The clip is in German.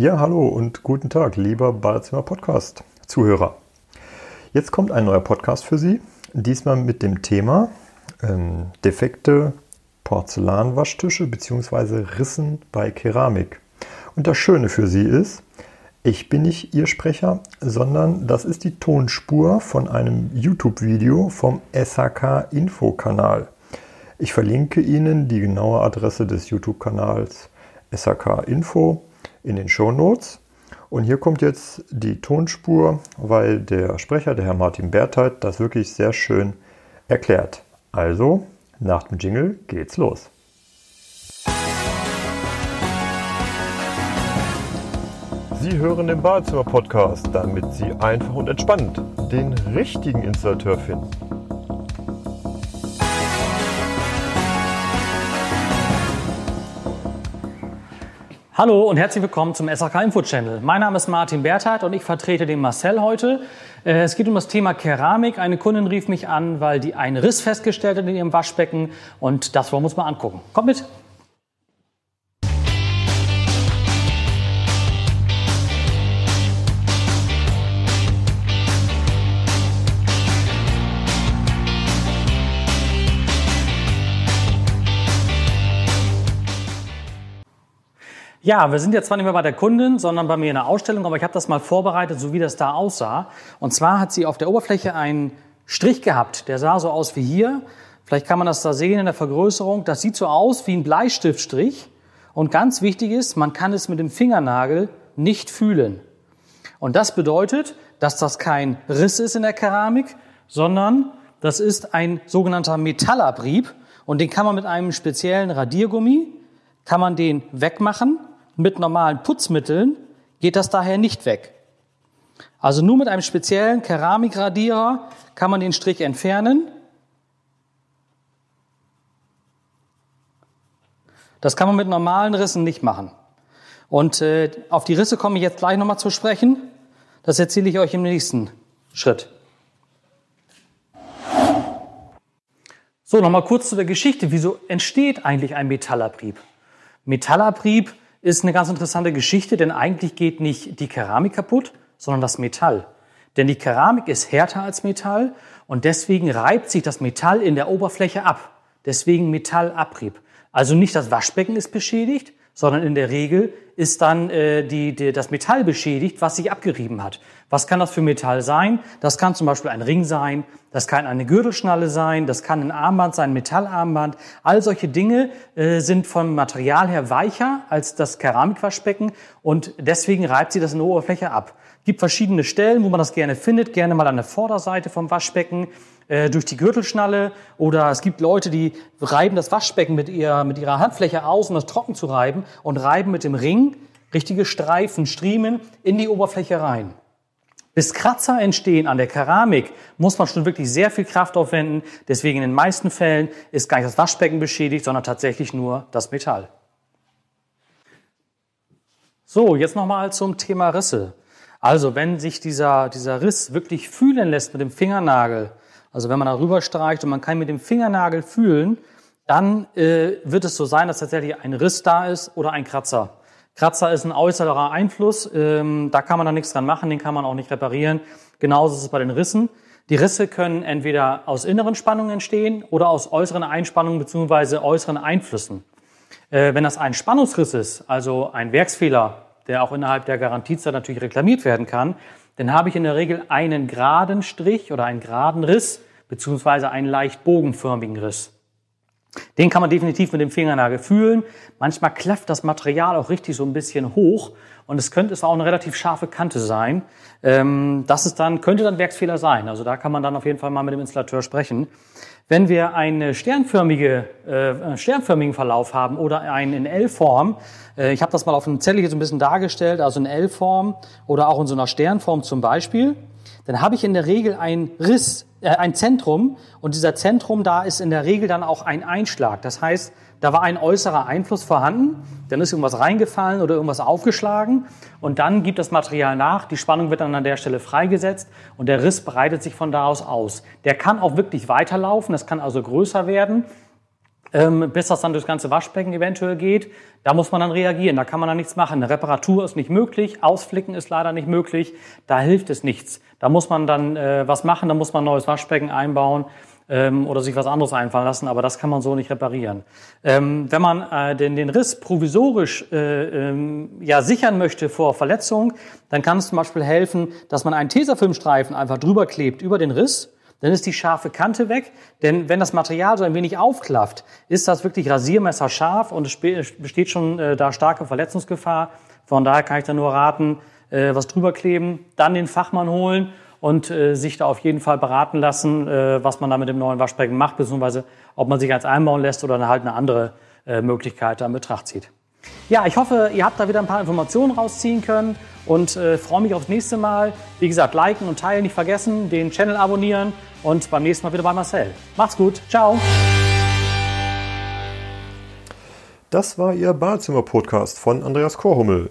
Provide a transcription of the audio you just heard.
Ja, hallo und guten Tag, lieber Badezimmer Podcast Zuhörer. Jetzt kommt ein neuer Podcast für Sie, diesmal mit dem Thema ähm, defekte Porzellanwaschtische bzw. Rissen bei Keramik. Und das Schöne für Sie ist, ich bin nicht Ihr Sprecher, sondern das ist die Tonspur von einem YouTube-Video vom SHK Info-Kanal. Ich verlinke Ihnen die genaue Adresse des YouTube-Kanals SHK Info in den Show Notes. Und hier kommt jetzt die Tonspur, weil der Sprecher, der Herr Martin Bertheit, das wirklich sehr schön erklärt. Also, nach dem Jingle geht's los. Sie hören den Badezimmer-Podcast, damit Sie einfach und entspannt den richtigen Installateur finden. Hallo und herzlich willkommen zum SAK Info Channel. Mein Name ist Martin Berthardt und ich vertrete den Marcel heute. Äh, es geht um das Thema Keramik. Eine Kundin rief mich an, weil die einen Riss festgestellt hat in ihrem Waschbecken und das wollen wir uns mal angucken. Kommt mit! Ja, wir sind jetzt zwar nicht mehr bei der Kundin, sondern bei mir in der Ausstellung, aber ich habe das mal vorbereitet, so wie das da aussah. Und zwar hat sie auf der Oberfläche einen Strich gehabt, der sah so aus wie hier. Vielleicht kann man das da sehen in der Vergrößerung. Das sieht so aus wie ein Bleistiftstrich. Und ganz wichtig ist, man kann es mit dem Fingernagel nicht fühlen. Und das bedeutet, dass das kein Riss ist in der Keramik, sondern das ist ein sogenannter Metallabrieb. Und den kann man mit einem speziellen Radiergummi, kann man den wegmachen mit normalen Putzmitteln geht das daher nicht weg. Also nur mit einem speziellen Keramikradierer kann man den Strich entfernen. Das kann man mit normalen Rissen nicht machen. Und äh, auf die Risse komme ich jetzt gleich nochmal zu sprechen. Das erzähle ich euch im nächsten Schritt. So, nochmal kurz zu der Geschichte. Wieso entsteht eigentlich ein Metallabrieb? Metallabrieb ist eine ganz interessante Geschichte, denn eigentlich geht nicht die Keramik kaputt, sondern das Metall. Denn die Keramik ist härter als Metall und deswegen reibt sich das Metall in der Oberfläche ab. Deswegen Metallabrieb. Also nicht das Waschbecken ist beschädigt, sondern in der Regel ist dann äh, die, die, das Metall beschädigt, was sich abgerieben hat. Was kann das für Metall sein? Das kann zum Beispiel ein Ring sein, das kann eine Gürtelschnalle sein, das kann ein Armband sein, ein Metallarmband. All solche Dinge äh, sind vom Material her weicher als das Keramikwaschbecken und deswegen reibt sie das in der Oberfläche ab. Gibt verschiedene Stellen, wo man das gerne findet, gerne mal an der Vorderseite vom Waschbecken äh, durch die Gürtelschnalle oder es gibt Leute, die reiben das Waschbecken mit, ihr, mit ihrer Handfläche aus, um das trocken zu reiben und reiben mit dem Ring richtige Streifen, Striemen in die Oberfläche rein. Bis Kratzer entstehen an der Keramik, muss man schon wirklich sehr viel Kraft aufwenden. Deswegen in den meisten Fällen ist gar nicht das Waschbecken beschädigt, sondern tatsächlich nur das Metall. So, jetzt nochmal zum Thema Risse. Also, wenn sich dieser, dieser Riss wirklich fühlen lässt mit dem Fingernagel, also wenn man darüber streicht und man kann mit dem Fingernagel fühlen, dann äh, wird es so sein, dass tatsächlich ein Riss da ist oder ein Kratzer. Kratzer ist ein äußerer Einfluss, ähm, da kann man dann nichts dran machen, den kann man auch nicht reparieren. Genauso ist es bei den Rissen. Die Risse können entweder aus inneren Spannungen entstehen oder aus äußeren Einspannungen beziehungsweise äußeren Einflüssen. Äh, wenn das ein Spannungsriss ist, also ein Werksfehler, der auch innerhalb der Garantiezeit natürlich reklamiert werden kann, dann habe ich in der Regel einen geraden Strich oder einen geraden Riss beziehungsweise einen leicht bogenförmigen Riss. Den kann man definitiv mit dem Fingernagel fühlen. Manchmal klafft das Material auch richtig so ein bisschen hoch und es könnte es auch eine relativ scharfe Kante sein. Ähm, das ist dann, könnte dann Werksfehler sein. Also da kann man dann auf jeden Fall mal mit dem Installateur sprechen. Wenn wir einen sternförmige, äh, sternförmigen Verlauf haben oder einen in L-Form, äh, ich habe das mal auf einem Zettel hier so ein bisschen dargestellt, also in L-Form oder auch in so einer Sternform zum Beispiel, dann habe ich in der Regel einen Riss, äh, ein Zentrum und dieser Zentrum da ist in der Regel dann auch ein Einschlag. Das heißt, da war ein äußerer Einfluss vorhanden, dann ist irgendwas reingefallen oder irgendwas aufgeschlagen. Und dann gibt das Material nach, die Spannung wird dann an der Stelle freigesetzt. Und der Riss breitet sich von da aus aus. Der kann auch wirklich weiterlaufen, das kann also größer werden ähm, bis das dann durchs ganze Waschbecken eventuell geht. Da muss man dann reagieren, da kann man dann nichts machen. Eine Reparatur ist nicht möglich, Ausflicken ist leider nicht möglich, da hilft es nichts. Da muss man dann äh, was machen, da muss man ein neues Waschbecken einbauen ähm, oder sich was anderes einfallen lassen, aber das kann man so nicht reparieren. Ähm, wenn man äh, den, den Riss provisorisch äh, ähm, ja, sichern möchte vor Verletzung, dann kann es zum Beispiel helfen, dass man einen Tesafilmstreifen einfach drüber klebt über den Riss dann ist die scharfe Kante weg. Denn wenn das Material so ein wenig aufklafft, ist das wirklich rasiermesserscharf und es besteht schon äh, da starke Verletzungsgefahr. Von daher kann ich da nur raten, äh, was drüber kleben, dann den Fachmann holen und äh, sich da auf jeden Fall beraten lassen, äh, was man da mit dem neuen Waschbecken macht, beziehungsweise ob man sich eins einbauen lässt oder halt eine andere äh, Möglichkeit da in Betracht zieht. Ja, ich hoffe, ihr habt da wieder ein paar Informationen rausziehen können und äh, freue mich aufs nächste Mal. Wie gesagt, liken und teilen nicht vergessen, den Channel abonnieren und beim nächsten Mal wieder bei Marcel. Macht's gut, ciao. Das war Ihr Badezimmer-Podcast von Andreas Korhummel.